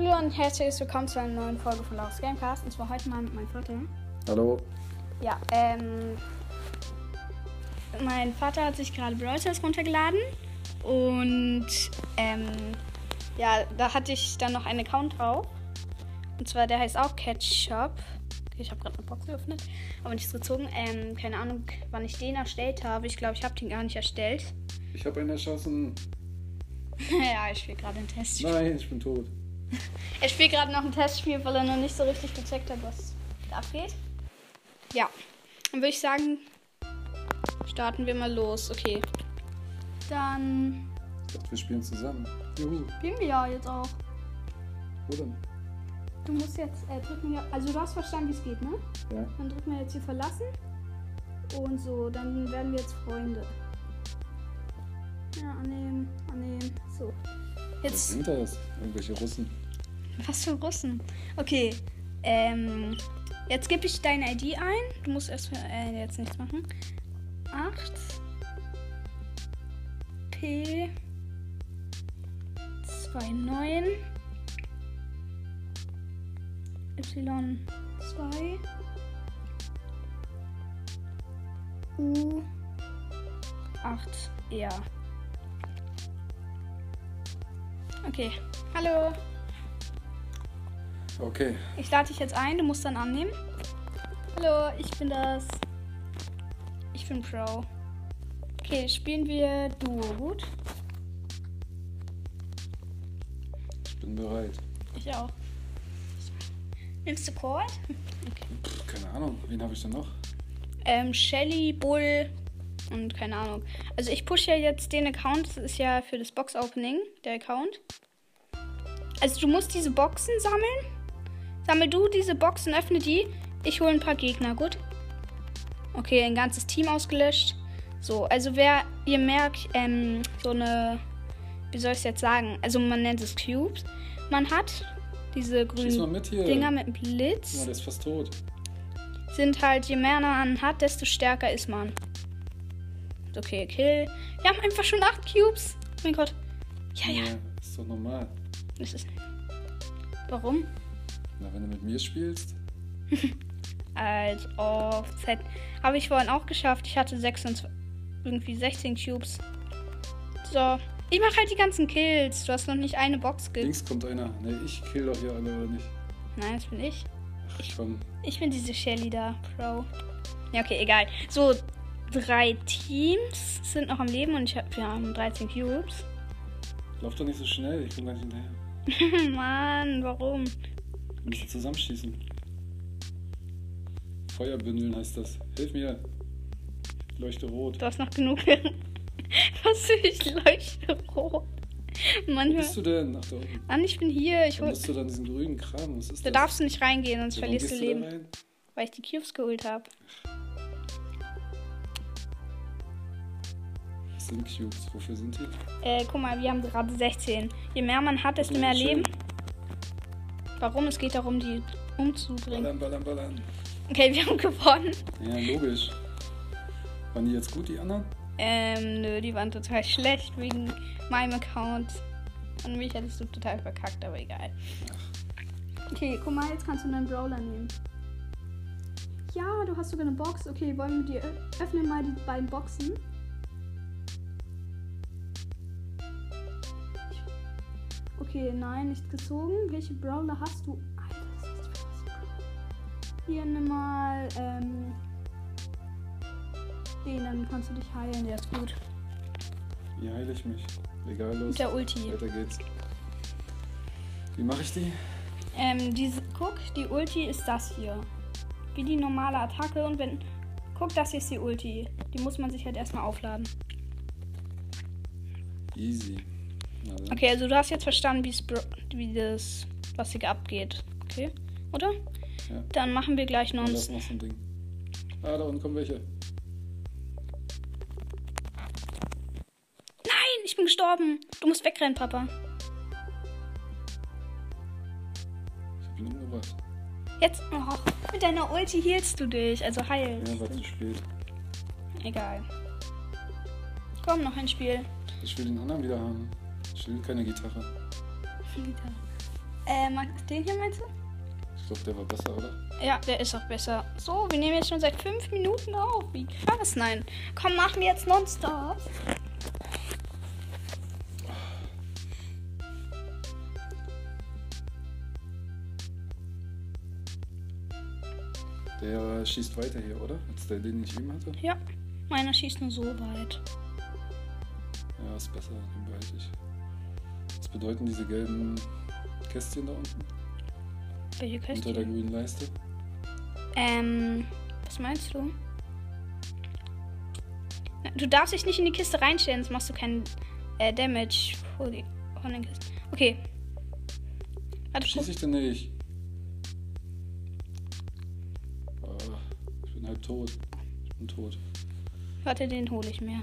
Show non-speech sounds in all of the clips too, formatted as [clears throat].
Hallo und herzlich willkommen zu einer neuen Folge von Laus Gamecast. Und zwar heute mal mit meinem Vater. Hallo. Ja, ähm. Mein Vater hat sich gerade Brawl Stars runtergeladen. Und, ähm. Ja, da hatte ich dann noch einen Account drauf. Und zwar, der heißt auch Catshop. Okay, ich habe gerade eine Box geöffnet, aber nichts gezogen. Ähm, keine Ahnung, wann ich den erstellt habe. Ich glaube, ich habe den gar nicht erstellt. Ich habe einen erschossen. [laughs] ja, ich spiele gerade ein Testspiel. Nein, ich bin tot. [laughs] Er spielt gerade noch ein Testspiel, weil er noch nicht so richtig gecheckt hat, was da abgeht. Ja, dann würde ich sagen, starten wir mal los. Okay. Dann Wir spielen zusammen. Juhu. spielen wir ja jetzt auch. Wo denn? Du musst jetzt äh, drücken, also du hast verstanden, wie es geht, ne? Ja. Dann drücken wir jetzt hier verlassen. Und so, dann werden wir jetzt Freunde. Ja, annehmen, annehmen. So. Was Jetzt sind das? Irgendwelche Russen. Was für Russen? Okay. Ähm, jetzt gebe ich deine ID ein. Du musst erst äh, jetzt nichts machen. 8 P 29 Y 2 U 8 R. Okay. Hallo. Okay. Ich lade dich jetzt ein, du musst dann annehmen. Hallo, ich bin das. Ich bin Pro. Okay, spielen wir Duo, gut? Ich bin bereit. Ich auch. Nimmst du Cold? Pff, keine Ahnung. Wen habe ich denn noch? Ähm, Shelly, Bull und keine Ahnung. Also ich pushe ja jetzt den Account, das ist ja für das Box-Opening, der Account. Also du musst diese Boxen sammeln. Sammel du diese Boxen, öffne die. Ich hole ein paar Gegner, gut? Okay, ein ganzes Team ausgelöscht. So, also wer, ihr merkt, ähm, so eine, wie soll ich es jetzt sagen? Also man nennt es Cubes. Man hat diese grünen mit. Dinger mit Blitz der ist fast tot. sind halt, je mehr man hat, desto stärker ist man. Okay, Kill. Wir haben einfach schon 8 Cubes. Oh mein Gott. Ja, ja. ist doch normal. Das ist. Warum? Na, wenn du mit mir spielst. [laughs] Als auf Z. Habe ich vorhin auch geschafft. Ich hatte 26, irgendwie 16 Cubes. So. Ich mache halt die ganzen Kills. Du hast noch nicht eine Box ge. Links kommt einer. Ne, ich kill doch hier alle, oder nicht? Nein, das bin ich. Ach komm. Ich bin diese Shelly da, Pro. Ja, okay, egal. So, drei Teams sind noch am Leben und ich hab, wir haben 13 Cubes. Lauf doch nicht so schnell. Ich komm gleich hinterher. [laughs] Mann, warum? Wir müssen zusammenschießen. Feuerbündeln heißt das. Hilf mir. Ich leuchte rot. Du hast noch genug. [laughs] Was ich leuchte rot. Wo Manchmal. bist du denn? Ach, da unten. Mann, ich bin hier. Ich Wo hol, bist du dann diesen grünen Kram? Da das? darfst du nicht reingehen, sonst warum verlierst du Leben. Weil ich die Cubes geholt habe. Was sind Cubes? Wofür sind die? Äh, guck mal, wir haben gerade 16. Je mehr man hat, desto mehr. Leben. Warum? Es geht darum, die umzubringen. Ballern, ballern, ballern. Okay, [laughs] wir haben gewonnen. Ja, logisch. Waren die jetzt gut, die anderen? Ähm, nö, die waren total schlecht wegen meinem Account. Und mich hättest du total verkackt, aber egal. Okay, guck mal, jetzt kannst du einen Brawler nehmen. Ja, du hast sogar eine Box. Okay, wollen wir dir ö- öffnen mal die beiden Boxen? Okay, nein, nicht gezogen. Welche Brawler hast du? Alter, was ist das für was? Hier, nimm mal, ähm, den, dann kannst du dich heilen, der ist gut. Wie heile ich mich? Egal, los. Mit der Ulti. Weiter geht's. Wie mache ich die? Ähm, diese, guck, die Ulti ist das hier. Wie die normale Attacke und wenn. Guck, das hier ist die Ulti. Die muss man sich halt erstmal aufladen. Easy. Dann. Okay, also du hast jetzt verstanden, wie das, was hier abgeht. Okay? Oder? Ja. Dann machen wir gleich noch ein. ist noch so ein Ding. Ah, da unten kommen welche. Nein, ich bin gestorben. Du musst wegrennen, Papa. Ich hab ihn umgebracht. Jetzt. Oh, mit deiner Ulti healst du dich. Also heilst. Ja, war zu spät. Egal. Komm, noch ein Spiel. Ich will den anderen wieder haben. Ich will keine Gitarre. Gitarre. Äh, mag- den hier meinst du? Ich glaube, der war besser, oder? Ja, der ist auch besser. So, wir nehmen jetzt schon seit fünf Minuten auf. Wie krass, nein. Komm, machen wir jetzt nonstop. Der schießt weiter hier, oder? Als der, den ich eben hatte. Ja, meiner schießt nur so weit. Ja, ist besser, den behalte ich. Was bedeuten diese gelben Kästchen da unten? Welche Unter der grünen Leiste? Ähm, was meinst du? Du darfst dich nicht in die Kiste reinstellen, sonst machst du keinen äh, Damage von den Kisten. Okay. Warte. Schieß ich denn nicht? Ah, ich bin halb tot. Ich bin tot. Warte, den hole ich mir.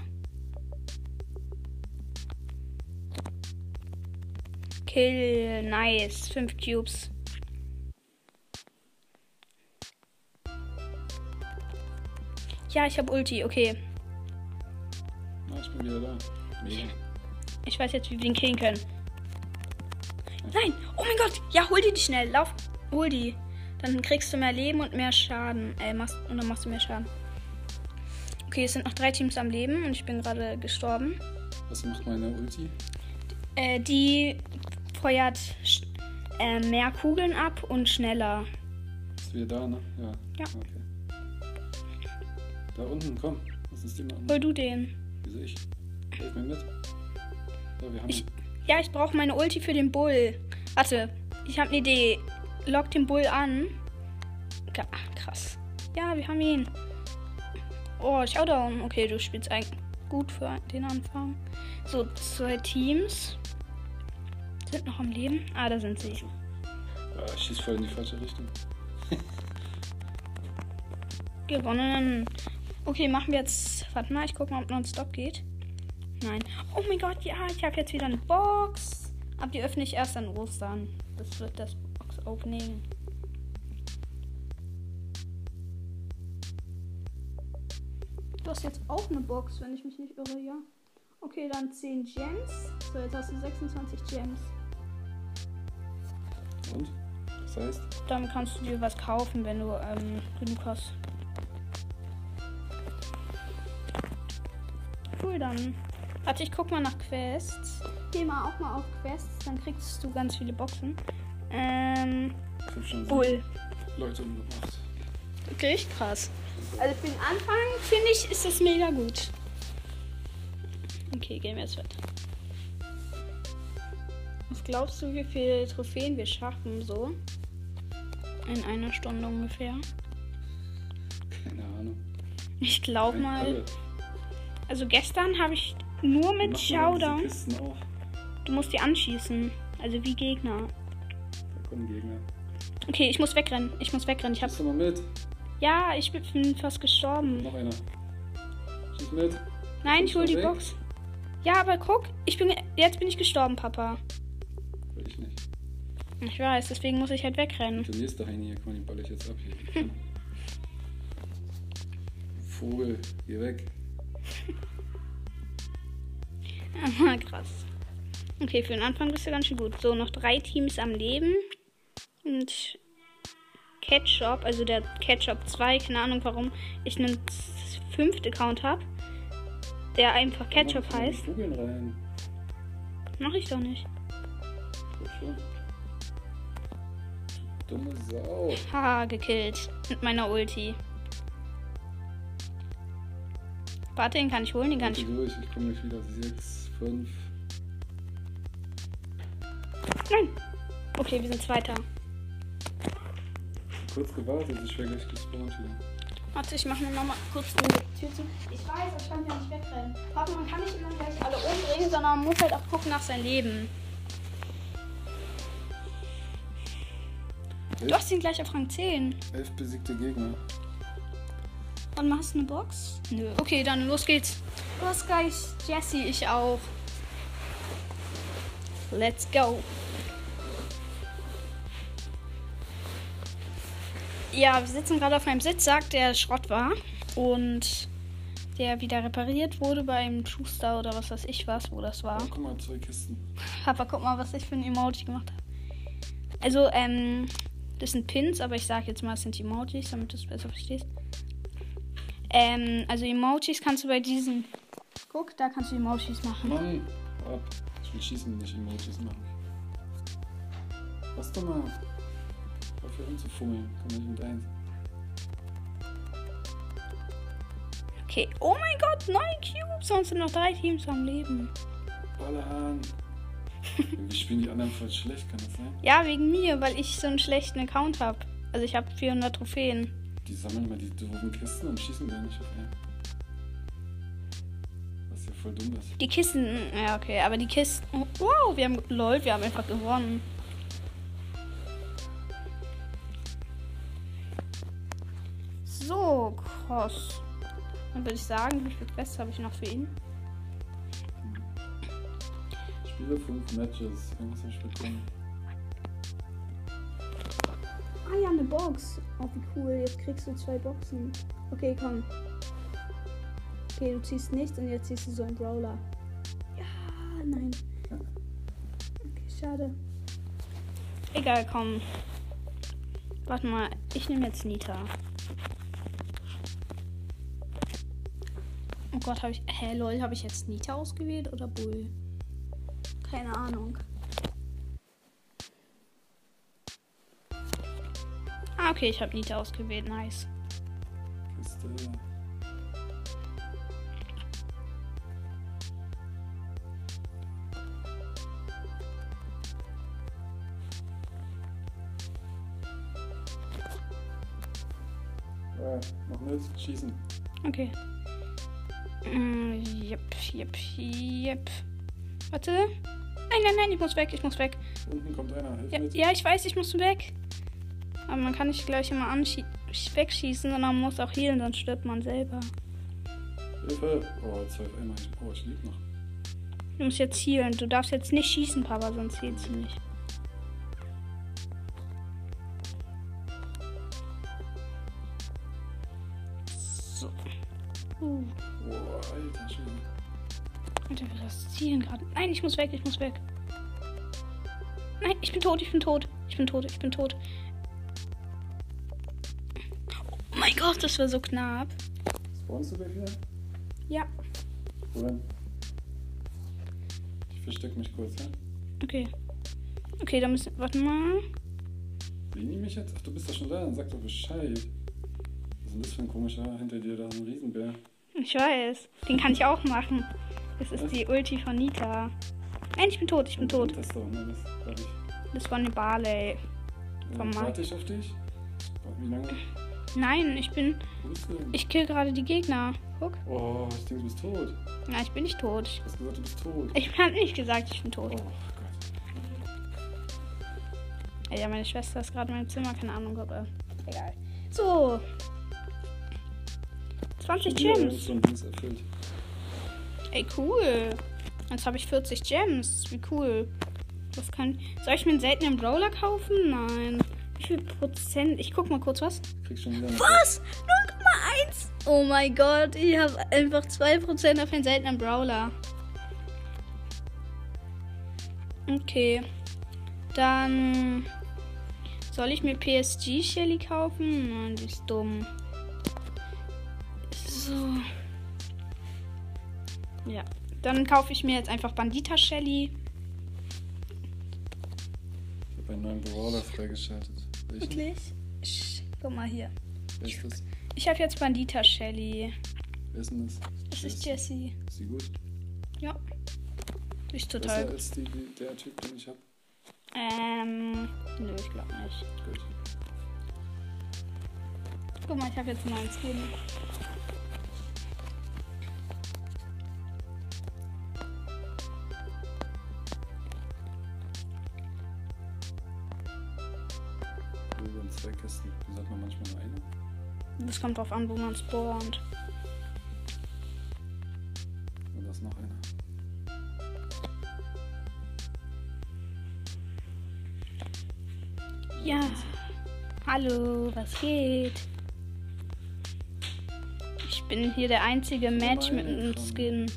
Kill, nice. Fünf Cubes. Ja, ich habe Ulti, okay. Na, ich bin wieder da. Mega. Ich weiß jetzt, wie wir den killen können. Nein! Oh mein Gott! Ja, hol die die schnell. Lauf. Hol die. Dann kriegst du mehr Leben und mehr Schaden. Äh, machst, und dann machst du mehr Schaden. Okay, es sind noch drei Teams am Leben und ich bin gerade gestorben. Was macht meine Ulti? Äh, die feuert äh, mehr Kugeln ab und schneller. Ist wieder da, ne? Ja. Ja. Okay. Da unten, komm. Lass uns die mal Hol du den. Wieso ich? Hilf mir mit. Ja, wir haben Ich- ihn. Ja, ich brauche meine Ulti für den Bull. Warte, ich habe eine Idee. Lock den Bull an. Ach, krass. Ja, wir haben ihn. Oh, Showdown. Okay, du spielst eigentlich gut für den Anfang. So, zwei Teams. Sind noch am Leben. Ah, da sind sie. Ah, ich schieß voll in die falsche Richtung. [laughs] Gewonnen. Okay, machen wir jetzt. Warte mal, ich gucke mal, ob nonstop geht. Nein. Oh mein Gott, ja, ich habe jetzt wieder eine Box. Aber die öffne ich erst an Ostern. Das wird das Box-Opening. Du hast jetzt auch eine Box, wenn ich mich nicht irre, ja? Okay, dann 10 Gems. So, jetzt hast du 26 Gems. Und? Das heißt, Dann kannst du dir was kaufen, wenn du ähm, genug hast. Cool, dann. Warte, ich guck mal nach Quests. Geh mal auch mal auf Quests, dann kriegst du ganz viele Boxen. Ähm, ich hab schon Bull. Leute umgebracht. Wirklich krass. Also für den Anfang finde ich, ist das mega gut. Okay, gehen wir jetzt weiter. Glaubst du, wie viele Trophäen wir schaffen so? In einer Stunde ungefähr. Keine Ahnung. Ich glaube mal. Alle. Also gestern habe ich nur mit denn Showdown. Du musst die anschießen. Also wie Gegner. Da kommen Gegner. Okay, ich muss wegrennen. Ich muss wegrennen. Ich hab. Schieß doch mal mit. Ja, ich bin fast gestorben. Noch einer. Schieß mit. Nein, ich hol die Weg. Box. Ja, aber guck, ich bin jetzt bin ich gestorben, Papa. Will ich nicht. Ich weiß, deswegen muss ich halt wegrennen. Der nächste Heini hier, mal, den ball ich jetzt ab hier. [laughs] Vogel, geh weg. [laughs] Aha, krass. Okay, für den Anfang bist du ganz schön gut. So, noch drei Teams am Leben. Und Ketchup, also der Ketchup 2, keine Ahnung warum ich einen fünften Account habe. Der einfach Ketchup heißt. Mach ich doch nicht. Dumme Sau. Haha, gekillt. Mit meiner Ulti. Warte, den kann ich holen, den kann Warte ich. durch, ich komme gleich wieder. 6, 5. Nein! Okay, wir sind Zweiter. Kurz gewartet, ich wäre gleich gespawnt wieder. Warte, ich mache mir nochmal kurz die Tür zu. Ich weiß, ich kann ja nicht wegrennen. Warte, man kann nicht immer gleich alle umbringen, sondern man muss halt auch gucken nach seinem Leben. Du hast ihn gleich auf Rang 10. Elf besiegte Gegner. Und machst du eine Box? Nö. Okay, dann los geht's. Du hast gleich Jesse, ich auch. Let's go. Ja, wir sitzen gerade auf einem Sitzsack, der Schrott war. Und der wieder repariert wurde beim Schuster oder was weiß ich was, wo das war. Oh, guck mal, zwei Kisten. Papa, guck mal, was ich für ein Emoji gemacht habe. Also, ähm, das sind Pins, aber ich sage jetzt mal, es sind Emojis, damit du es besser verstehst. Ähm, also Emojis kannst du bei diesen. Guck, da kannst du Emojis machen. Mann, ab. Ich will schießen, nicht Emojis machen. Lass doch mal. Hör für rumzufummeln. Komm nicht mit eins. Okay, oh mein Gott, neun Cubes, sonst sind noch drei Teams am Leben. Ballerhahn. [laughs] Irgendwie spielen die anderen voll schlecht, kann das sein? Ja, wegen mir, weil ich so einen schlechten Account habe. Also ich habe 400 Trophäen. Die sammeln immer die doofen Kisten und schießen gar nicht auf einen. Was ja voll dumm ist. Die Kisten, ja okay, aber die Kisten, oh, wow, wir haben, lol, wir haben einfach gewonnen. So, krass. Dann würde ich sagen, wie viel Quests habe ich noch für ihn? Spiele 5 Matches. Irgendwas hab ich bekommen. Ah ja, eine Box. Oh, wie cool. Jetzt kriegst du zwei Boxen. Okay, komm. Okay, du ziehst nichts und jetzt ziehst du so einen Brawler. Ja, nein. Okay, schade. Egal, komm. Warte mal, ich nehme jetzt Nita. Oh Gott, habe ich. Hä, lol, habe ich jetzt Nita ausgewählt oder Bull? Keine Ahnung. Ah, okay, ich habe Nita ausgewählt. Nice. Kiste. Noch nicht. Schießen. Okay. Mm, Yep, yep, yep. Warte. Nein, nein, nein, ich muss weg, ich muss weg. Unten kommt einer. Ja, ja ich weiß, ich muss weg. Aber man kann nicht gleich immer wegschießen, sondern man muss auch healen, sonst stirbt man selber. Hilfe. Oh, zwei auf einmal. Oh, ich lieb noch. Du musst jetzt healen. Du darfst jetzt nicht schießen, Papa, sonst healst du nicht. Gerade. Nein, ich muss weg, ich muss weg. Nein, ich bin tot, ich bin tot. Ich bin tot, ich bin tot. Oh mein Gott, das war so knapp. Spawnst du gleich wieder? Ja, denn? Ich versteck mich kurz, ja? okay. Okay, dann müssen. Warte mal. Sehen die mich jetzt? Ach, du bist ja schon da, dann sag doch Bescheid. Was ist denn das für ein komischer hinter dir da, ein Riesenbär? Ich weiß. Den kann ich auch machen. Das ist Was? die Ulti von Nita. Nein, ich bin tot, ich bin tot. Das doch, ne? Das ich. Das war eine Barley. Komm mal. warte ich auf dich? Wie lange? Nein, ich bin. Ich kill gerade die Gegner. Guck. Oh, ich denke, du bist tot. Ja, ich bin nicht tot. Du hast gesagt, du bist tot. Ich habe nicht gesagt, ich bin tot. Oh Gott. Ey, Ja, meine Schwester ist gerade in meinem Zimmer, keine Ahnung, ob er. Egal. So. 20 Schon wieder Gems. Ey, cool. Jetzt habe ich 40 Gems. Wie cool. Was kann. Soll ich mir einen seltenen Brawler kaufen? Nein. Wie viel Prozent? Ich guck mal kurz was. Kriegst schon wieder Was? 0,1? Oh mein Gott, ich habe einfach 2% auf den seltenen Brawler. Okay. Dann. Soll ich mir PSG Shelly kaufen? Nein, die ist dumm. So. Ja. Dann kaufe ich mir jetzt einfach Bandita Shelly. Ich habe einen neuen Brawler freigeschaltet. Welchen? Wirklich? Sch, guck mal hier. Wer ist das? Ich habe jetzt Bandita Shelly. Wer ist denn das? Das ist Jessie. Ist die gut? Ja. Die ist Besser total gut. als die, die, der Typ, den ich hab? Ähm, nö, ich glaube nicht. Gut. Guck mal, ich habe jetzt einen neuen Skin. Kommt drauf an, wo man spawnt. Und da ist noch einer. Ja. Hallo, was geht? Ich bin hier der einzige Match mit einem Skin.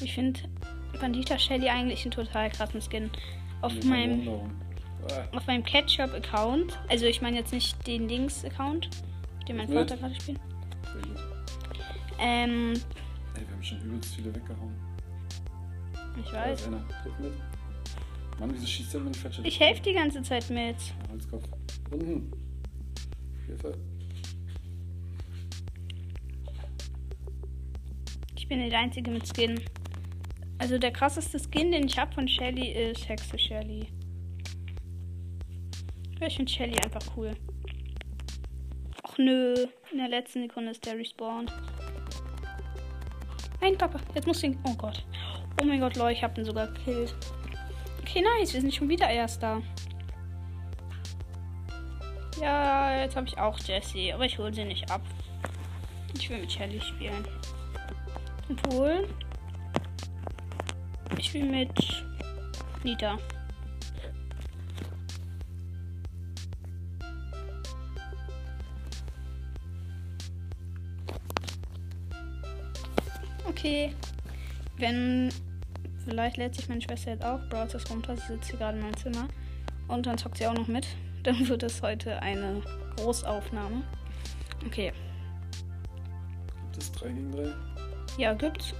Ich finde Bandita Shelly eigentlich einen total krassen Skin. Auf Nee, meinem. Ah, auf meinem Ketchup-Account. Also ich meine jetzt nicht den Links-Account, den mein? Vater gerade spielt. Ähm, Ey, wir haben schon übelst viele weggehauen. ich ist weiß. mit. Mann, wieso schießt der mit dem Fetcher? Ich helfe die ganze Zeit mit. Holzkopf. Unten. Hilfe. Ich bin der Einzige mit Skin. Also der krasseste Skin, den ich habe von Shelly, ist Hexe Shelly. Ja, Ich finde Shelly einfach cool. Nö, in der letzten Sekunde ist der respawned. Nein, Papa, jetzt muss ich. Oh Gott. Oh mein Gott, Leute, ich hab den sogar gekillt. Okay, nice, wir sind schon wieder Erster. Ja, jetzt habe ich auch Jessie, aber ich hole sie nicht ab. Ich will mit Shelly spielen. Obwohl. Ich will mit Nita. Okay. Wenn. Vielleicht lädt sich meine Schwester jetzt auch Brawl Stars runter. Sie sitzt hier gerade in meinem Zimmer. Und dann zockt sie auch noch mit. [laughs] Dann wird es heute eine Großaufnahme. Okay. Gibt es 3 gegen 3? Ja, gibt's.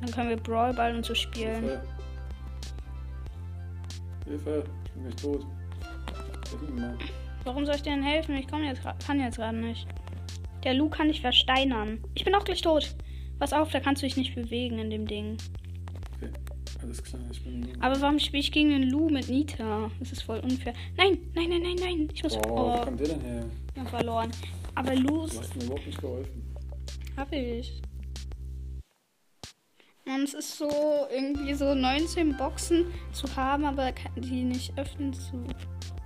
Dann können wir Brawl Ball und so spielen. Hilfe. Hilfe. Ich bin gleich tot. Warum soll ich dir denn helfen? Ich komm jetzt, kann jetzt gerade nicht. Der Lu kann dich versteinern. Ich bin auch gleich tot. Pass auf, da kannst du dich nicht bewegen in dem Ding. Okay. Alles klar, ich bin. Aber warum spiele ich gegen den Lu mit Nita? Das ist voll unfair. Nein, nein, nein, nein, nein. Ich muss. Oh, wo kommt der denn her? ich hab verloren. Aber Lu Du hast mir überhaupt nicht geholfen. hab ich. Mann, es ist so irgendwie so 19 Boxen zu haben, aber die nicht öffnen zu.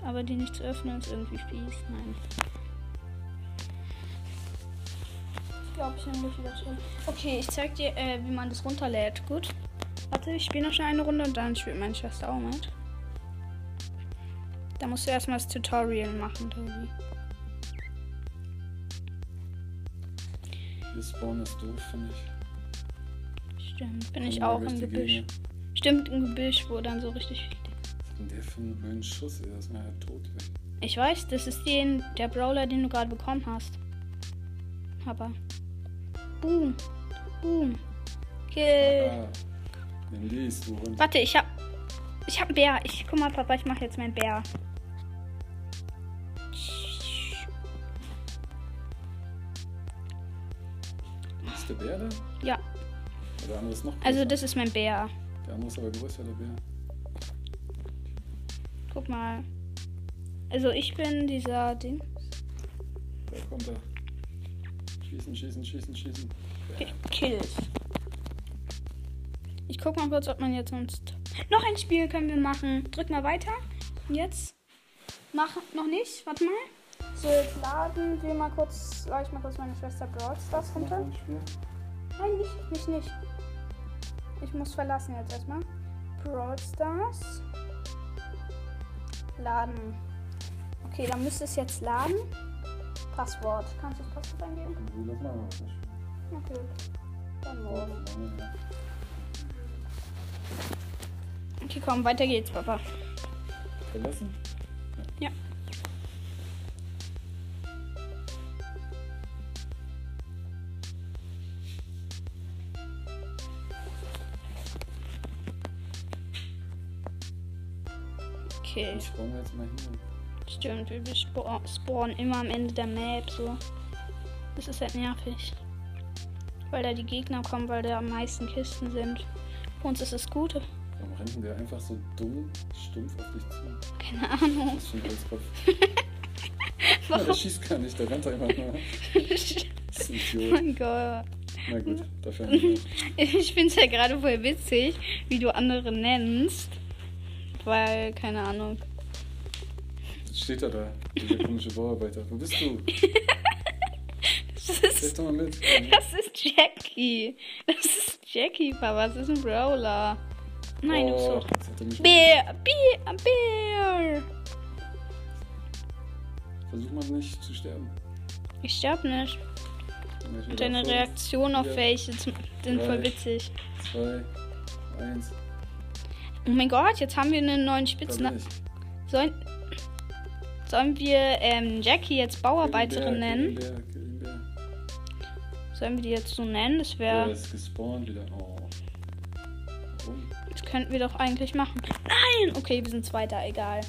Aber die nicht zu öffnen ist irgendwie fies. Nein. Glaube, ich nehme mich wieder zurück. Okay, ich zeig dir, äh, wie man das runterlädt. Gut. Warte, ich spiele noch schnell eine Runde und dann spielt meine Schwester auch mit. Da musst du erstmal das Tutorial machen, Tobi. Hier spawnen ist doof, finde ich. Stimmt, bin ich auch im Gebüsch. Gegner. Stimmt, im Gebüsch, wo dann so richtig viel. Denn der für einen Schuss? Ist mir halt tot. Ey. Ich weiß, das ist den, der Brawler, den du gerade bekommen hast. Aber. Boom. Boom. Kill. Ah. Du Hund. Warte, ich hab. Ich hab einen Bär. Ich guck mal, Papa, ich mach jetzt meinen Bär. Ist der Bär da? Ja, der andere ist noch größer? also das ist mein Bär. Der andere ist aber größer, der Bär. Guck mal. Also ich bin dieser Ding. Da kommt er. Schießen, schießen, schießen, schießen. Ki- Kills. Ich guck mal kurz, ob man jetzt sonst. Noch ein Spiel können wir machen. Drück mal weiter. Jetzt. Mach noch nicht. Warte mal. So, jetzt laden wir mal kurz. Lade ich mal kurz meine Schwester Brawl Stars runter. Nein, nicht, mich nicht. Ich muss verlassen jetzt erstmal. Brawl Stars. Laden. Okay, dann müsste es jetzt laden. Passwort. Kannst du das Passwort eingeben? Mal was spielen. Okay. Dann morgen. Okay, komm, weiter geht's, Papa. Verlassen? Ja. Okay, Ich mir jetzt mal hin. Stimmt, wir spa- spawnen immer am Ende der Map so. Das ist halt nervig. Weil da die Gegner kommen, weil da am meisten Kisten sind. Für uns ist es gut. Warum rennt der einfach so dumm, stumpf auf dich zu? Keine Ahnung. Das ist schon Holzkopf. [laughs] Ja, der schießt gar nicht, der rennt einfach nur. [laughs] Das ist ein oh Idiot. mein Gott. Na gut, dafür haben wir. [laughs] Ich finde es ja gerade voll witzig, wie du andere nennst. Weil, keine Ahnung. Steht er da, dieser komische Bauarbeiter. Wo bist du? [laughs] Das ist, doch mal mit. das ist Jackie. Das ist Jackie, Papa. Das ist ein Brawler. Nein, du bist oh, Bär, Bär, Bär. Versuch mal nicht zu sterben. Ich sterb nicht. Und deine Reaktion auf welche sind voll witzig. Zwei, eins. Oh mein Gott, jetzt haben wir einen neuen Spitznamen. Sollen, sollen wir ähm, Jackie jetzt Bauarbeiterin nennen? Sollen wir die jetzt so nennen? Das wäre. Oh. Das könnten wir doch eigentlich machen. Nein! Okay, wir sind Zweiter, egal.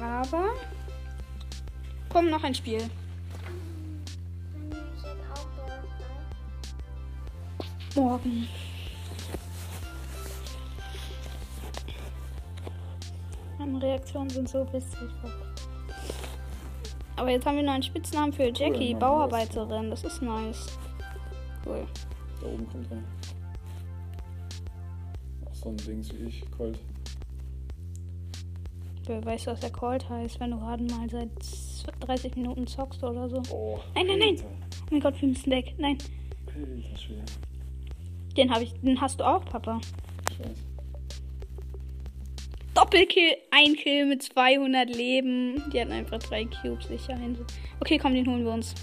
Aber. Komm, noch ein Spiel. Morgen. Meine Reaktionen sind so witzig. Aber jetzt haben wir noch einen Spitznamen für Jackie, Mann, Bauarbeiterin. Das ist nice. Cool. Da oben kommt er. Auch so ein Dings wie ich, Colt. Du weißt, was der Cold heißt, wenn du gerade mal seit 30 Minuten zockst oder so. Oh. Nein, nein, nein. Oh mein Gott, wir müssen weg. Nein, Alter Schwede. den habe ich, den hast du auch, Papa. Ich weiß. Doppelkill, ein Kill mit 200 Leben. Die hatten einfach drei Cubes sicher. hin. Okay, komm, den holen wir uns.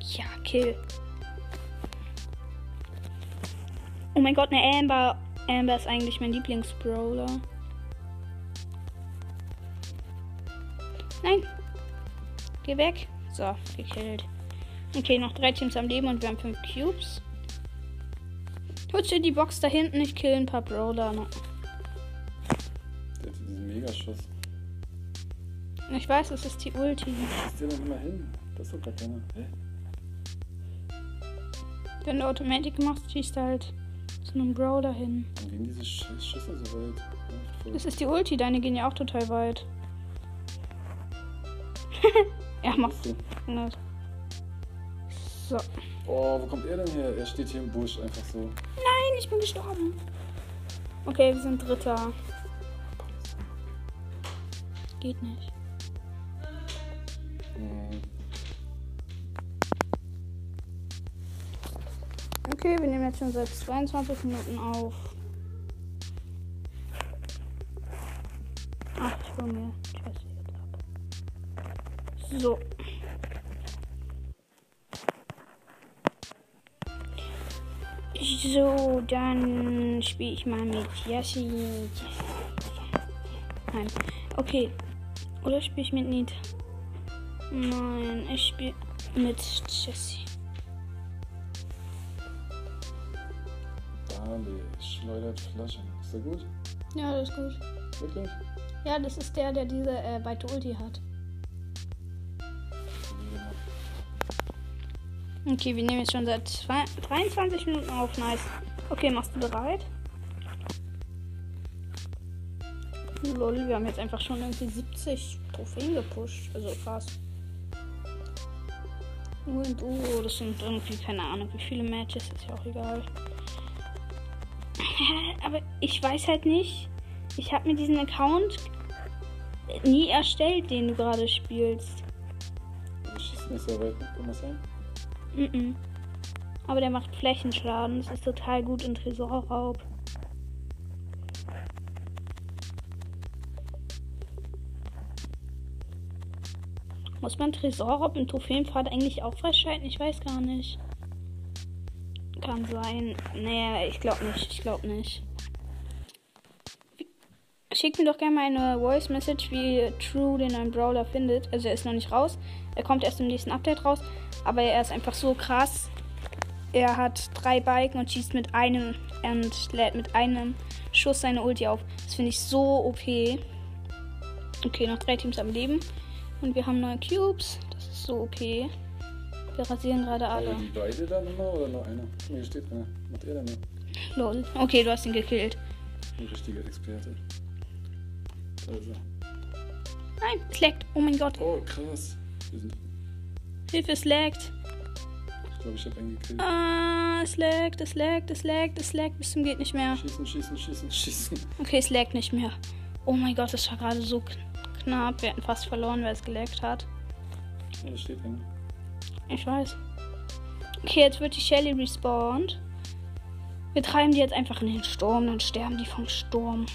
Ja, Kill. Oh mein Gott, eine Amber. Amber ist eigentlich mein Lieblingsbrawler. Nein. Geh weg. So, gekillt. Okay, noch drei Teams am Leben und wir haben fünf Cubes. Holst dir die Box da hinten, ich kill ein paar Brawler. noch. Diesen Megaschuss. Ich weiß, es ist die Ulti. Ist der denn immer hin? Das ist doch gar keiner. Hä? Wenn du Automatik machst, schießt du halt zu einem Brawler hin. Warum gehen diese scheiß Schüsse so weit? Das ist die Ulti, deine gehen ja auch total weit. ja, mach Bist du? anders. So. Oh, wo kommt er denn her? Er steht hier im Busch einfach so. Nein, ich bin gestorben. Okay, wir sind Dritter. Geht nicht. Hm. Okay, wir nehmen jetzt schon seit 22 Minuten auf. Ach, ich hol mir Scheiße jetzt ab. So. So, dann spiele ich mal mit Jessie. Nein. Okay. Oder spiele ich mit Nita? Nein, ich spiele mit Jessie. Dale, schleudert Flaschen. Ist der gut? Ja, das ist gut. Wirklich? Ja, das ist der, der diese äh, weite Ulti hat. Okay, wir nehmen jetzt schon seit zwei, 23 Minuten auf. Nice. Okay, machst du bereit? Lol, wir haben jetzt einfach schon irgendwie 70 Trophäen gepusht. Also krass. Und oh, das sind irgendwie, keine Ahnung, wie viele Matches, ist ja auch egal. [laughs] Aber ich weiß halt nicht. Ich habe mir diesen Account nie erstellt, den du gerade spielst. Wir schießen nicht so ne? kann das sein? Mhm. Aber der macht Flächenschaden. Das ist total gut in Tresorraub. Muss man Tresorraub im Trophäenpfad eigentlich auch freischalten? Ich weiß gar nicht. Kann sein. Nee, ich glaube nicht. Ich glaube nicht. Schickt mir doch gerne mal eine Voice Message, wie True den neuen Brawler findet. Also er ist noch nicht raus. Er kommt erst im nächsten Update raus. Aber er ist einfach so krass. Er hat drei Balken und schießt mit einem und lädt mit einem Schuss seine Ulti auf. Das finde ich so OP. Okay, noch drei Teams am Leben. Und wir haben neue Cubes. Das ist so OP. Wir rasieren gerade alle. Äh, die beide dann immer oder nur einer? Hier steht einer. Macht er denn nur? Lol. Okay, du hast ihn gekillt. Ein richtiger Experte. Da ist er. Nein, es laggt. Oh mein Gott. Oh, krass. Hilfe, es laggt. ich glaube, ich habe einen gekillt. Ah, es laggt, es laggt, es laggt, es laggt bis zum geht nicht mehr. Schießen, schießen, schießen, schießen. Okay, es laggt nicht mehr. Oh mein Gott, das war gerade so kn- knapp. Wir hätten fast verloren, weil es gelaggt hat. Oh, da steht einer. Ich weiß. Okay, jetzt wird die Shelly respawned. Wir treiben die jetzt einfach in den Sturm, dann sterben die vom Sturm.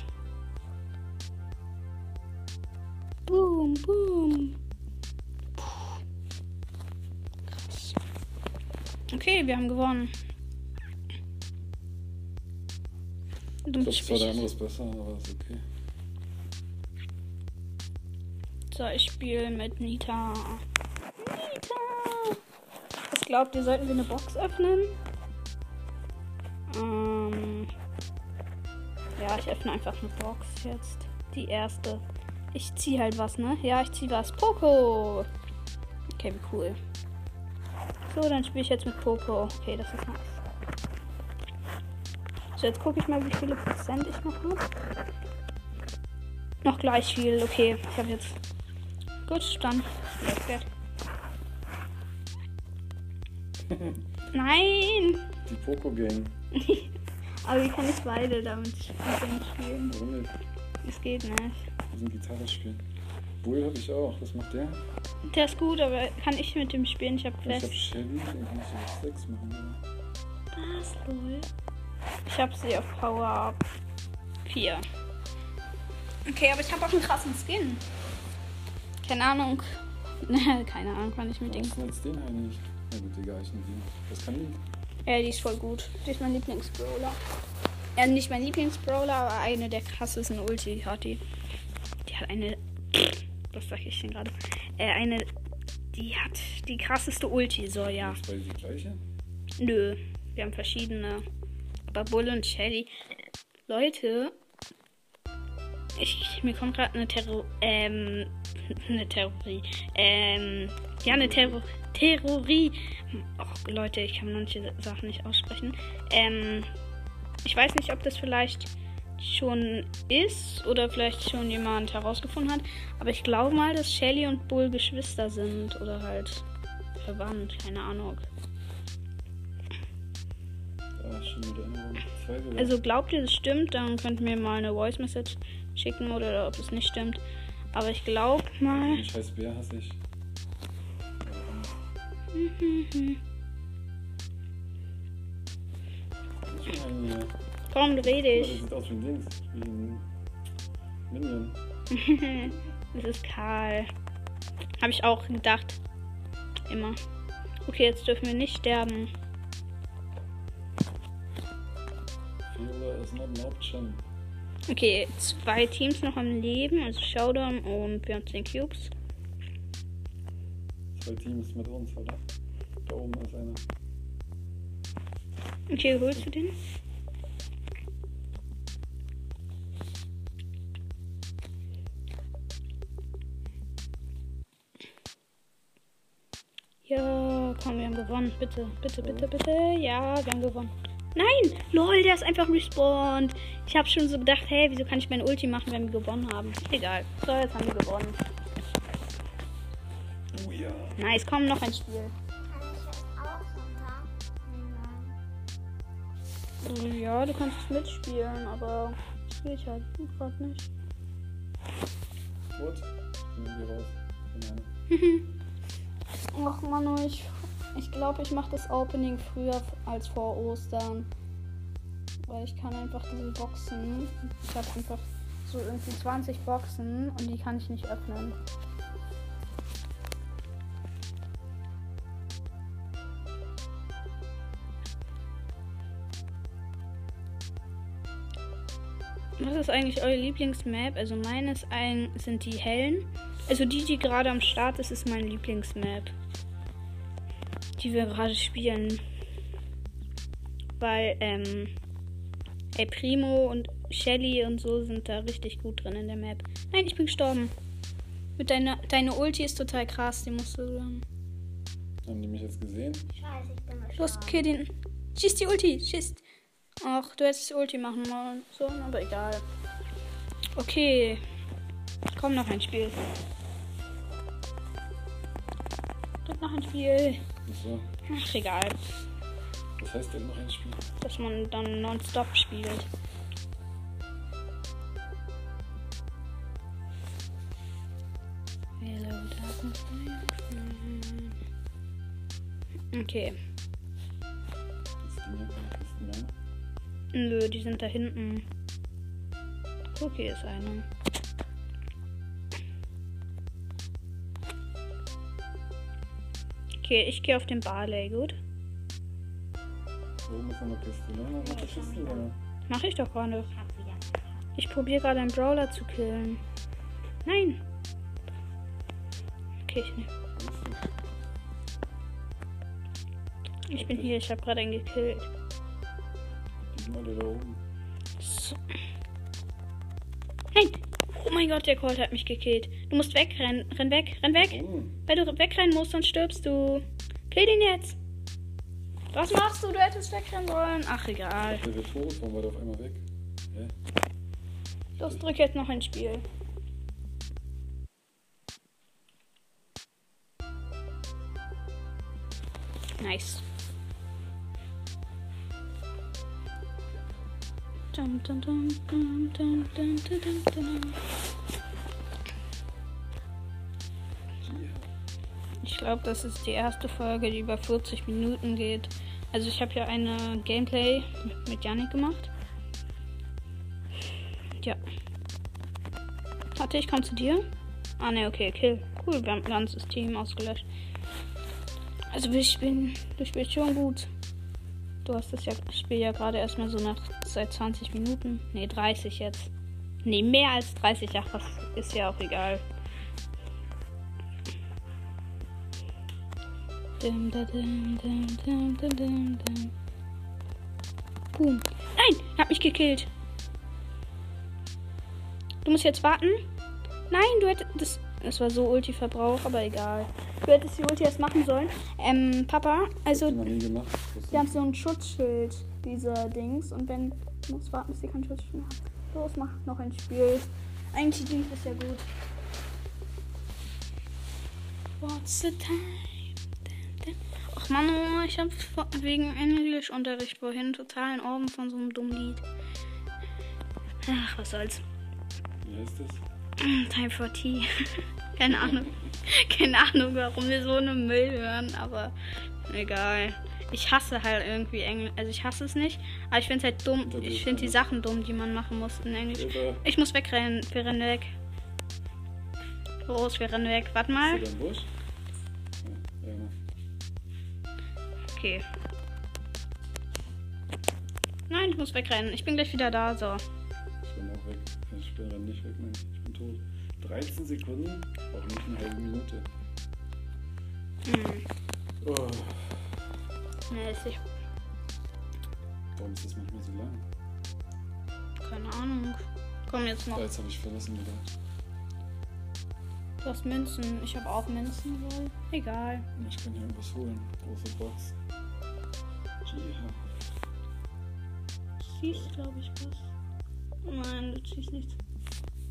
Boom, boom. Puh. Krass. Okay, wir haben gewonnen. Du Ich glaube zwar der andere besser, aber ist okay. So, ich spiele mit Nita. Nita! Was glaubt ihr, sollten wir eine Box öffnen? Ähm. Ja, ich öffne einfach eine Box jetzt. Die erste. Ich zieh halt was, ne? Ja, ich zieh was. Poco! Okay, wie cool. So, dann spiele ich jetzt mit Poco. Okay, das ist nice. So, jetzt gucke ich mal, wie viele Prozent ich noch habe. Noch gleich viel. Okay, ich habe jetzt Gut, dann. Nein! Die Poco Gang. [laughs] Aber wie kann ich beide damit spielen? Warum nicht? Es geht nicht. Wir sind Gitarre spielen. Bull habe ich auch. Was macht der? Der ist gut, aber kann ich mit dem spielen? Ich habe Ich habe. Shelly, den kann ich auf 6 machen. Was, lol? Ich habe sie auf Power Up 4. Okay, aber ich habe auch einen krassen Skin. Keine Ahnung. [laughs] Keine Ahnung, wann ich mit Warum dem. ist den einen nicht? Na gut, egal, ich nehme. Was kann die? Ja, die ist voll gut. Die ist mein Lieblingsbrawler. Ja, nicht mein Lieblingsbrawler, aber eine der krassesten Ulti hat die. Die hat eine. [sniffs] Was sag ich denn gerade? Äh, eine. Die hat die krasseste Ulti, so ja. Ist beide die gleiche? Nö, wir haben verschiedene. Aber Bull und Shelly. Leute, ich, mir kommt gerade eine Terror. Ähm. Eine Theorie. Ähm. Ja, eine Terror. Theorie. Och, Leute, ich kann manche Sachen nicht aussprechen. Ähm. Ich weiß nicht, ob das vielleicht schon ist oder vielleicht schon jemand herausgefunden hat. Aber ich glaube mal, dass Shelly und Bull Geschwister sind oder halt verwandt. Keine Ahnung. Also glaubt ihr, das stimmt, dann könnt ihr mir mal eine Voice Message schicken oder ob es nicht stimmt. Aber ich glaube mal. Den scheiß Bär hasse ich. Ich äh, Komm, guck mal, das sieht aus wie ein Dings. Wie ein Minion. [laughs] Das ist Karl. Habe ich auch gedacht. Immer. Okay, jetzt dürfen wir nicht sterben. Failure is not an option. Okay, zwei Teams noch am Leben, also Showdown und wir haben 10 Cubes. Zwei Teams mit uns, oder? Da oben ist einer. Okay, holst du den? Ja, komm, wir haben gewonnen. Bitte, bitte, bitte, bitte. Ja, wir haben gewonnen. Nein! Lol, der ist einfach respawned. Ich habe schon so gedacht, hey, wieso kann ich meine Ulti machen, wenn wir gewonnen haben? Egal. So, jetzt haben wir gewonnen. Oh ja. Nice, komm, noch ein Spiel. Kann ich das auch runternehmen? Ja, du kannst es mitspielen, aber das geht halt gerade nicht. What? Nehmen wir raus. Von einer. [laughs] Ach Manu, ich, ich glaube, ich mache das Opening früher als vor Ostern. Weil ich kann einfach diese Boxen. Ich habe einfach so irgendwie 20 Boxen und die kann ich nicht öffnen. Was ist eigentlich eure Lieblingsmap? Also meines ein sind die hellen. Also die, die gerade am Start ist, ist meine Lieblingsmap. Die wir gerade spielen. Weil, ähm, El Primo und Shelly und so sind da richtig gut drin in der Map. Nein, ich bin gestorben. Mit deiner, deine Ulti ist total krass, die musst du dann. Haben die mich jetzt gesehen? Ich weiß, ich bin Los, gestorben. kill den. Schieß die Ulti, schieß. Ach, du hättest die Ulti machen wollen. So, aber egal. Okay. Komm, noch ein Spiel. Drück noch ein Spiel. So. Ach, egal. Was heißt denn noch ein Spiel? Dass man dann nonstop spielt. Okay. Nö, die sind da hinten. Okay, ist eine. Okay, ich gehe auf den Barley, gut? Oben ist noch eine Kiste, ne? Eine Kiste. Mach ich doch gerade. Ich probiere gerade einen Brawler zu killen. Nein. Okay, ich nehm. Ich bin hier, ich habe gerade einen gekillt. Alle da oben. Mein Gott, der Colt hat mich gekillt. Du musst wegrennen. Renn weg, renn weg. Oh, Weil du wegrennen musst, sonst stirbst du. Kill den jetzt. Was machst du? Du hättest wegrennen sollen. Ach, egal. der wird tot, warum war der auf einmal weg? Hä? Los, drück jetzt noch ein Spiel. Nice. Dum, dum, dum, dum, dum, dum, dum, dum, Ich glaube, das ist die erste Folge, die über 40 Minuten geht. Also ich habe ja eine Gameplay mit- Yannick gemacht. Ja. Warte, ich komme zu dir. Ah ne, okay, kill. Cool, wir haben ein ganzes Team ausgelöscht. Also wir spielen, du spielst schon gut. Du hast das ja, ich spiele ja gerade erstmal so nach seit 20 Minuten. Ne, 30 jetzt. Ne, mehr als 30, ach, das ist ja auch egal. Boom. Nein, er hat mich gekillt. Du musst jetzt warten. Nein, du hättest. Das, das war so Ulti-Verbrauch, aber egal. Du hättest die Ulti erst machen sollen. Ähm, Papa, also wir haben so ein Schutzschild, diese Dings. Und wenn. Du musst warten, bis sie kein Schutzschild haben. Los, mach noch ein Spiel. Eigentlich lief es ja gut. What's the time? Och Mann, oh, ich hab wegen Englischunterricht vorhin totalen Augen von so einem dummen Lied. Ach, was soll's. Wie heißt das? [clears throat] Time for Tea. [laughs] Keine Ahnung. [laughs] Keine Ahnung, warum wir so einen Müll hören, aber egal. Ich hasse halt irgendwie Englisch. Also ich hasse es nicht, aber ich finde es halt dumm. Ich finde die Sachen dumm, die man machen muss in Englisch. Ich muss wegrennen. Wir rennen weg. Los, wir rennen weg. Warte mal. Ist Okay. Nein, ich muss wegrennen. Ich bin gleich wieder da. So. Ich bin auch weg. Ich bin dann nicht weg, nein. Ich bin tot. 13 Sekunden, auch nicht eine halbe Minute. Hm. Oh, Nee, ist nicht. warum ist das manchmal so lang? Keine Ahnung. Komm jetzt noch. Ah, jetzt habe ich verlassen wieder. Du hast Münzen. Ich habe auch Münzen. Wohl. Egal. Ich kann hier irgendwas holen. Große Box. Ziehst, glaube ich, was. Nein, du ziehst nichts.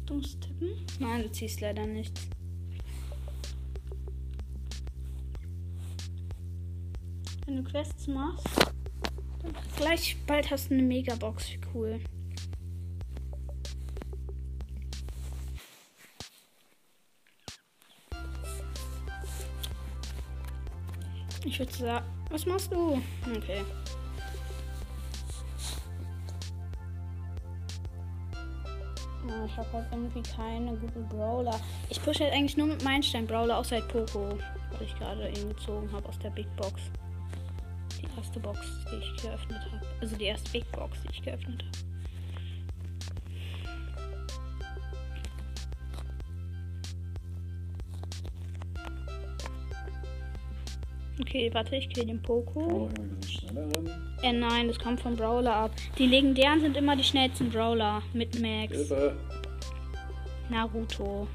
Du musst tippen. Nein, du ziehst leider nichts. Wenn du Quests machst, dann gleich bald hast du eine Megabox. Wie cool. Ich würde sagen, was machst du? Okay. Ja, ich habe halt irgendwie keine gute Brawler. Ich pushe halt eigentlich nur mit Meilenstein-Brawler, außer halt Poco, weil ich gerade ihn gezogen habe aus der Big Box. Die erste Box, die ich geöffnet habe. Also die erste Big Box, die ich geöffnet habe. Okay, warte, ich kill den Poco. rennen? Äh, nein, das kommt vom Brawler ab. Die legendären sind immer die schnellsten Brawler mit Max. Hilfe! Naruto.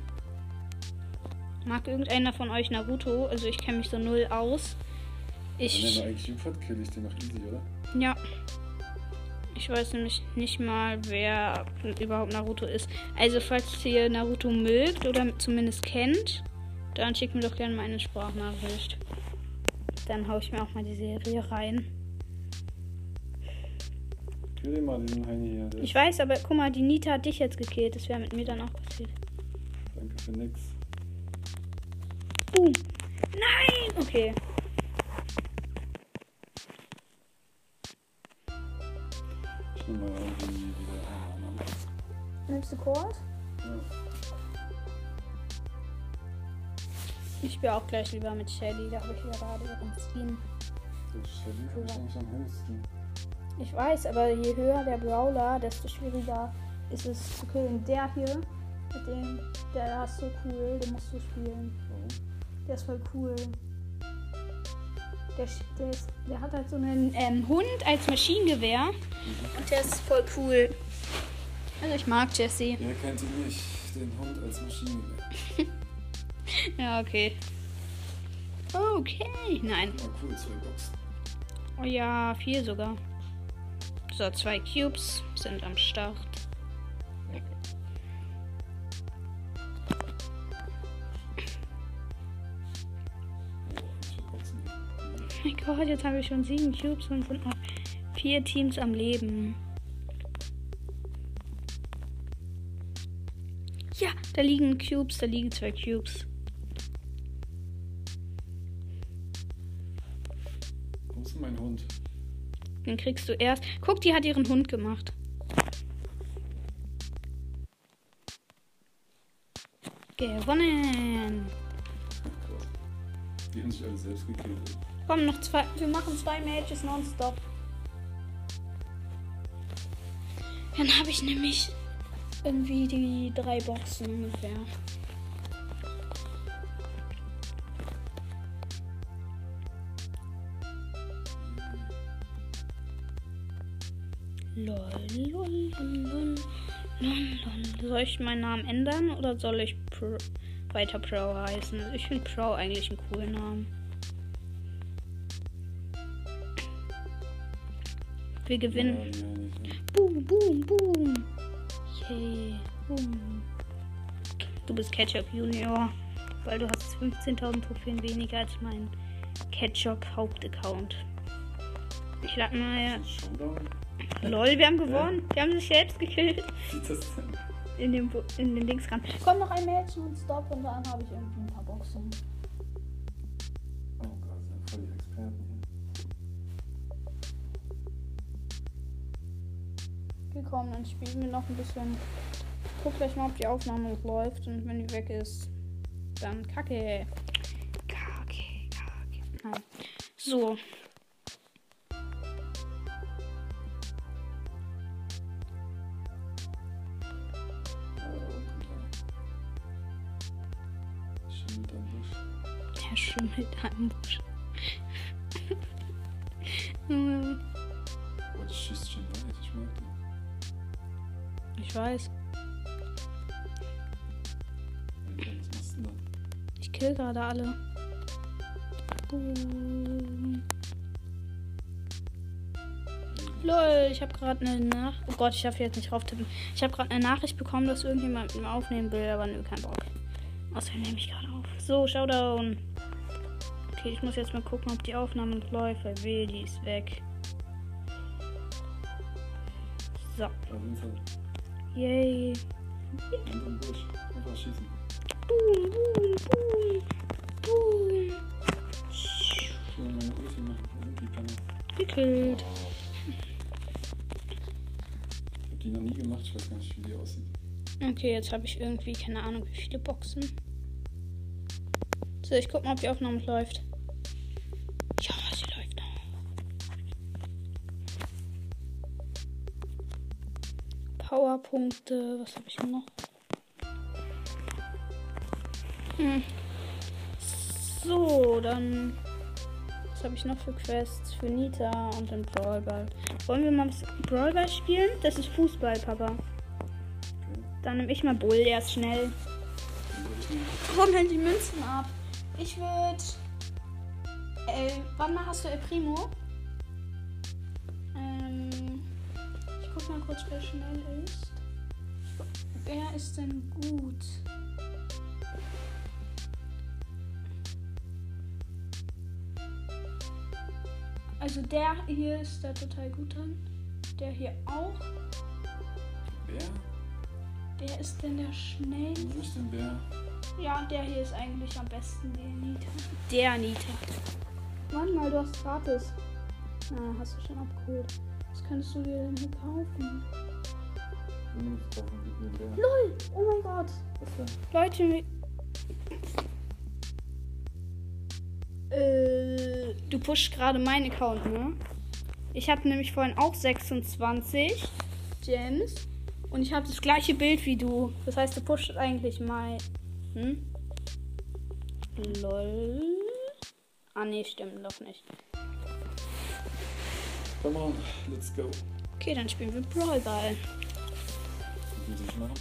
Mag irgendeiner von euch Naruto? Also ich kenne mich so null aus. Wenn Ich. mal eigentlich liefert, kill ich den noch easy, oder? Ja. Ich weiß nämlich nicht mal, wer überhaupt Naruto ist. Also falls ihr Naruto mögt oder zumindest kennt, dann schickt mir doch gerne mal eine Sprachnachricht. Dann hau ich mir auch mal die Serie rein. Kill den mal, diesen Heini hier. Ich weiß, aber guck mal, die Nita hat dich jetzt gekillt. Das wäre mit mir dann auch passiert. Danke für nix. Boom. Nein! Okay. Ich nehme mal irgendwie wieder einen anderen. Nimmst du Cold? Ja. Ich spiele auch gleich lieber mit Shelly. Da habe ich ja gerade ihren Skin. Shelly ich eigentlich am höchsten. Ich weiß, aber je höher der Brawler, desto schwieriger ist es zu killen. Der hier, mit dem, der ist so cool, den musst du spielen. Warum? Der ist voll cool. Der, der, ist, der hat halt so einen ähm, Hund als Maschinengewehr. Und der ist voll cool. Also ich mag Jesse. Wer kennt ihn nicht? Den Hund als Maschinengewehr. [laughs] Ja, okay. Okay. Nein. Oh cool, zwei Boxen. Oh ja, vier sogar. So, zwei Cubes sind am Start. Oh. Oh mein Gott, jetzt habe ich schon sieben Cubes und sind noch vier Teams am Leben. Ja, da liegen Cubes, da liegen zwei Cubes. Den kriegst du erst. Guck, die hat ihren Hund gemacht. Gewonnen. Die haben sich alle selbst gekillt. Komm, noch zwei. Wir machen zwei Matches nonstop. Dann habe ich nämlich irgendwie die drei Boxen ungefähr. Soll ich meinen Namen ändern oder soll ich Pro, weiter Pro heißen? Ich finde Pro eigentlich einen coolen Namen. Wir gewinnen. Boom, boom, boom. Yay. Boom. Du bist Ketchup Junior, weil du hast 15.000 Trophäen weniger als mein Ketchup Hauptaccount. Ich lade mal. Lol, wir haben gewonnen. Wir haben sich selbst gekillt. [laughs] In den, Bu- in den Dings ran. Komm noch ein Match und Stop und dann habe ich irgendwie ein paar Boxen. Oh Gott, sind voll die Experten hier. gekommen. Dann spielen wir noch ein bisschen. Guck gleich mal, ob die Aufnahme noch läuft. Und wenn die weg ist, dann kacke. Kacke, kacke. Nein. So. Busch. Hm, Oh, das schießt schon weit. Ich mag den. ich weiß. Alter? Ich kill gerade alle. Boom. Lol, ich habe gerade eine Nachricht. Oh Gott, ich darf jetzt nicht drauf tippen. Ich habe gerade eine Nachricht bekommen, dass irgendjemand mit mir aufnehmen will, aber nö, kein Bock. Außerdem nehme ich gerade auf. So, Showdown. Okay, ich muss jetzt mal gucken, ob die Aufnahme läuft, weil weh, die ist weg. So, yay. Einfach schießen. Boom, boom, boom. Boom. Gekillt. Ich hab die noch nie gemacht. Ich weiß gar nicht, wie die aussieht. Okay, jetzt habe ich irgendwie keine Ahnung, wie viele Boxen. So, ich guck mal, ob die Aufnahme läuft. Powerpunkte, was habe ich noch? Hm. So, dann. Was habe ich noch für Quests? Für Nita und den Brawlball. Wollen wir mal Brawlball spielen? Das ist Fußball, Papa. Dann nehme ich mal Bull, der ist schnell. Komm denn die Münzen ab. Ich würde. Äh, wann mal hast du El Primo? Ähm. Ich guck mal kurz, wer schnell ist. Wer ist denn gut? Also der hier ist da total gut drin. Der hier auch. Wer? Der ist denn der schnell? Wo ist denn wer? Ja, der hier ist eigentlich am besten, der Nita. Der Nita. Mann, mal, du hast gratis. Na, hast du schon abgeholt. Was könntest du dir denn hier kaufen? LOL! Oh mein Gott! Leute, äh, du pushst gerade meinen Account, ne? Ich hatte nämlich vorhin auch 26 Gems. Und ich habe das gleiche Bild wie du. Das heißt, du pusht eigentlich mal. Hm? Lol. Ah, nee, stimmt doch nicht. Come on, let's go. Okay, dann spielen wir Brawl Ball. Ich machen?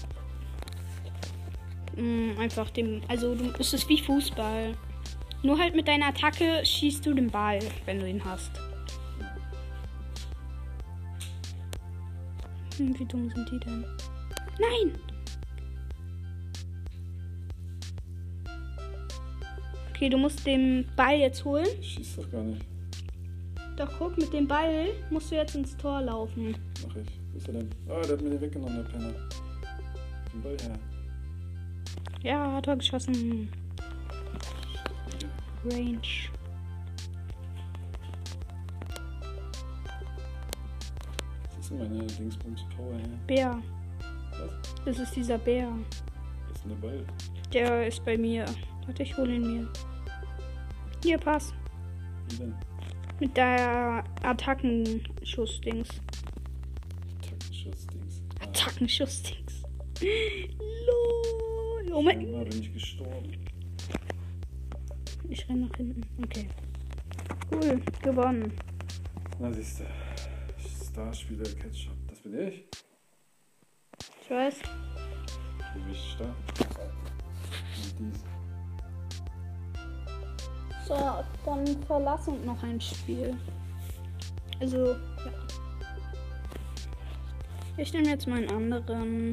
Mm, einfach dem. Also, du, es ist wie Fußball. Nur halt mit deiner Attacke schießt du den Ball, wenn du ihn hast. Hm, wie dumm sind die denn? Nein! Okay, du musst den Ball jetzt holen. Ich schieß doch gar nicht. Doch guck, mit dem Ball musst du jetzt ins Tor laufen. Mach ich. Wo ist er denn? Ah, der hat mir den weggenommen, der Penner. Den Ball her. Ja, Tor geschossen. Range. Was ist denn meine Dingsbums Power her? Bär. Was? Das ist dieser Bär. Was ist denn der Ball? Der ist bei mir. Warte, ich hole ihn mir. Hier, pass. Wie denn? Mit der Attackenschuss-Dings. Taktenschuss-Dings. Ah, Attackenschuss-Dings. Lol. Oh mein. Scheinbar bin ich gestorben. Ich renne nach hinten. Okay. Cool. Gewonnen. Na siehst du. Starspieler Ketchup. Das bin ich. Ich weiß. Wie bin ich stark? Und dies. So, dann verlass uns noch ein Spiel. Also, ja. Ich nehme jetzt mal einen anderen.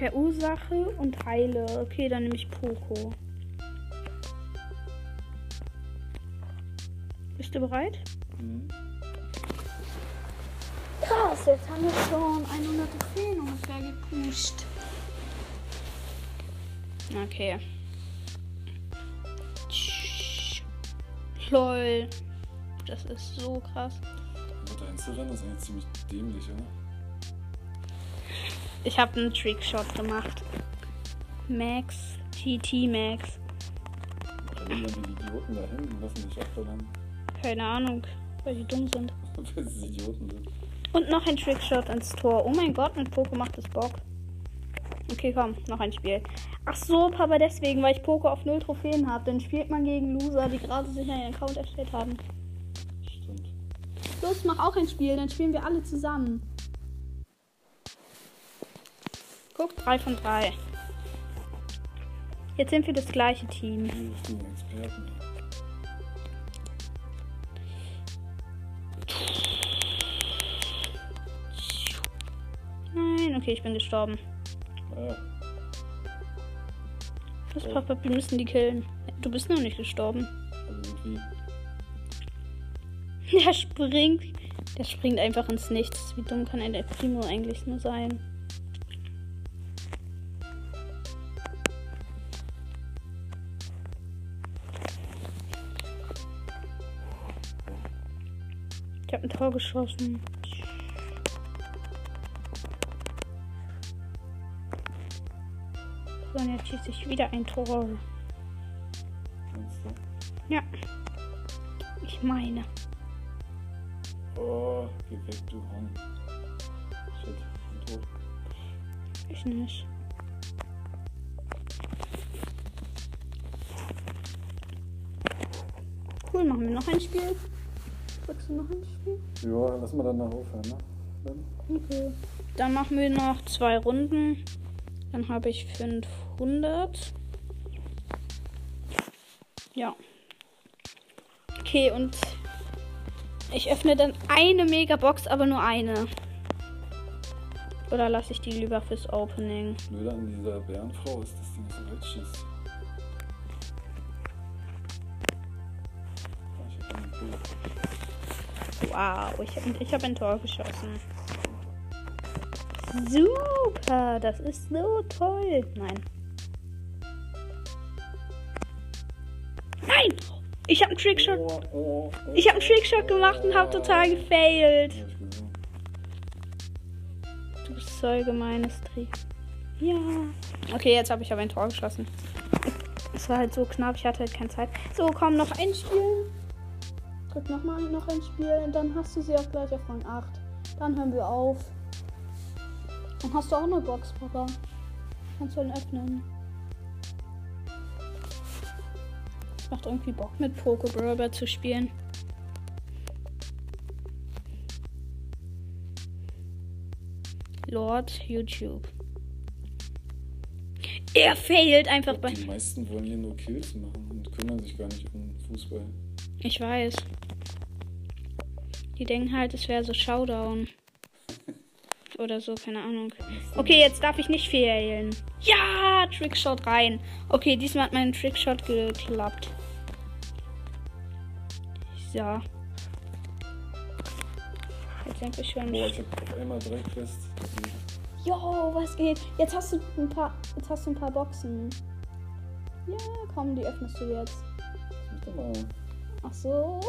Verursache und heile. Okay, dann nehme ich Poco. Bist du bereit? Mhm. Krass, jetzt haben wir schon 100 Trophäen ungefähr gepusht. Okay. Tsch. Lol. Das ist so krass. Aber da hinzurennen ist eigentlich ziemlich dämlich, oder? Ich habe einen Trickshot gemacht. Max, TT Max. Die Idioten da hin und lassen sich abballern. Keine Ahnung, weil die dumm sind. [laughs] Weil sie Idioten sind. Und noch ein Trickshot ins Tor. Oh mein Gott, mit Poco macht es Bock. Okay, komm, noch ein Spiel. Ach so, Papa, deswegen, weil ich Poco auf 0 Trophäen habe. Dann spielt man gegen Loser, die gerade sich einen Account erstellt haben. Stimmt. Los, mach auch ein Spiel, dann spielen wir alle zusammen. Guck, 3 von 3. Jetzt sind wir das gleiche Team. Nein, okay, ich bin gestorben. Ah, Los, Papa, wir müssen die killen. Du bist noch nicht gestorben. Der springt. Der springt einfach ins Nichts. Wie dumm kann ein El Primo eigentlich nur sein? Tor geschossen. So, und jetzt schieße ich wieder ein Tor. Ja. Ich meine. Oh, geh weg, du Horn. Shit, ich bin tot. Ich nicht. Cool, machen wir noch ein Spiel? Drückst du noch ein Spiel? Ja, lass mal dann noch aufhören, ne? Dann. Okay. Dann machen wir noch zwei Runden. Dann habe ich 500. Ja. Okay, und ich öffne dann eine Megabox, aber nur eine. Oder lasse ich die lieber fürs Opening? Blöder an dieser Bärenfrau ist, dass die nicht so weit Wow, ich habe ich hab ein Tor geschossen. Super, das ist so toll. Nein. Nein! Ich habe einen Trickshot. Ich habe einen Trickshot gemacht und habe total gefailt. Du bist so ein gemeines Trick. Ja. Okay, jetzt habe ich aber ein Tor geschossen. Es war halt so knapp, ich hatte halt keine Zeit. So, komm, noch ein Spiel. Drück nochmal noch ein Spiel und dann hast du sie auch gleich auf Rang 8. Dann hören wir auf. Dann hast du auch eine Box, Papa. Kannst du dann öffnen. Macht irgendwie Bock mit Pokébrawler zu spielen. Lord YouTube. Er failt einfach bei. Die meisten wollen hier nur Kills machen und kümmern sich gar nicht um Fußball. Ich weiß. Die denken halt, es wäre so Showdown. Oder so, keine Ahnung. Okay, jetzt darf ich nicht failen. Ja, Trickshot rein. Okay, diesmal hat mein Trickshot geklappt. So. Jetzt denke ich schon. Boah, ich hab auf einmal drei Quests. Jo, was geht? Jetzt hast du ein paar, jetzt hast du ein paar Boxen. Ja, komm, die öffnest du jetzt. Doch mal. Ach so.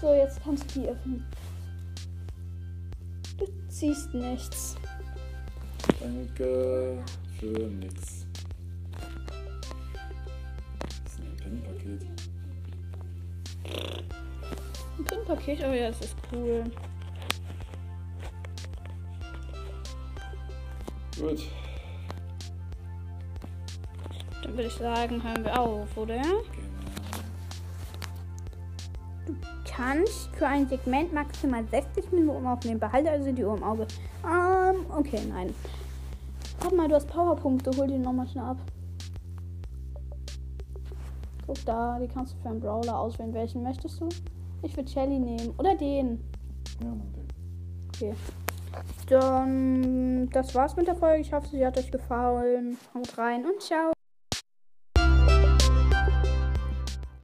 So, jetzt kannst du die öffnen. Du ziehst nichts. Danke für nix. Das ist ein Pin-Paket. Ein Pin-Paket, oh ja, das ist cool. Gut. Dann würde ich sagen, hören wir auf, oder? Genau. Kannst für ein Segment maximal 60 Minuten aufnehmen. Behalte also die Uhr im Auge. Ähm, okay, nein. Warte mal, du hast Powerpunkte. Hol die nochmal schnell ab. Guck da, die kannst du für einen Brawler auswählen. Welchen möchtest du? Ich würde Shelly nehmen. Oder den. Ja, Mann, der. Okay. Dann, das war's mit der Folge. Ich hoffe, sie hat euch gefallen. Haut rein und ciao.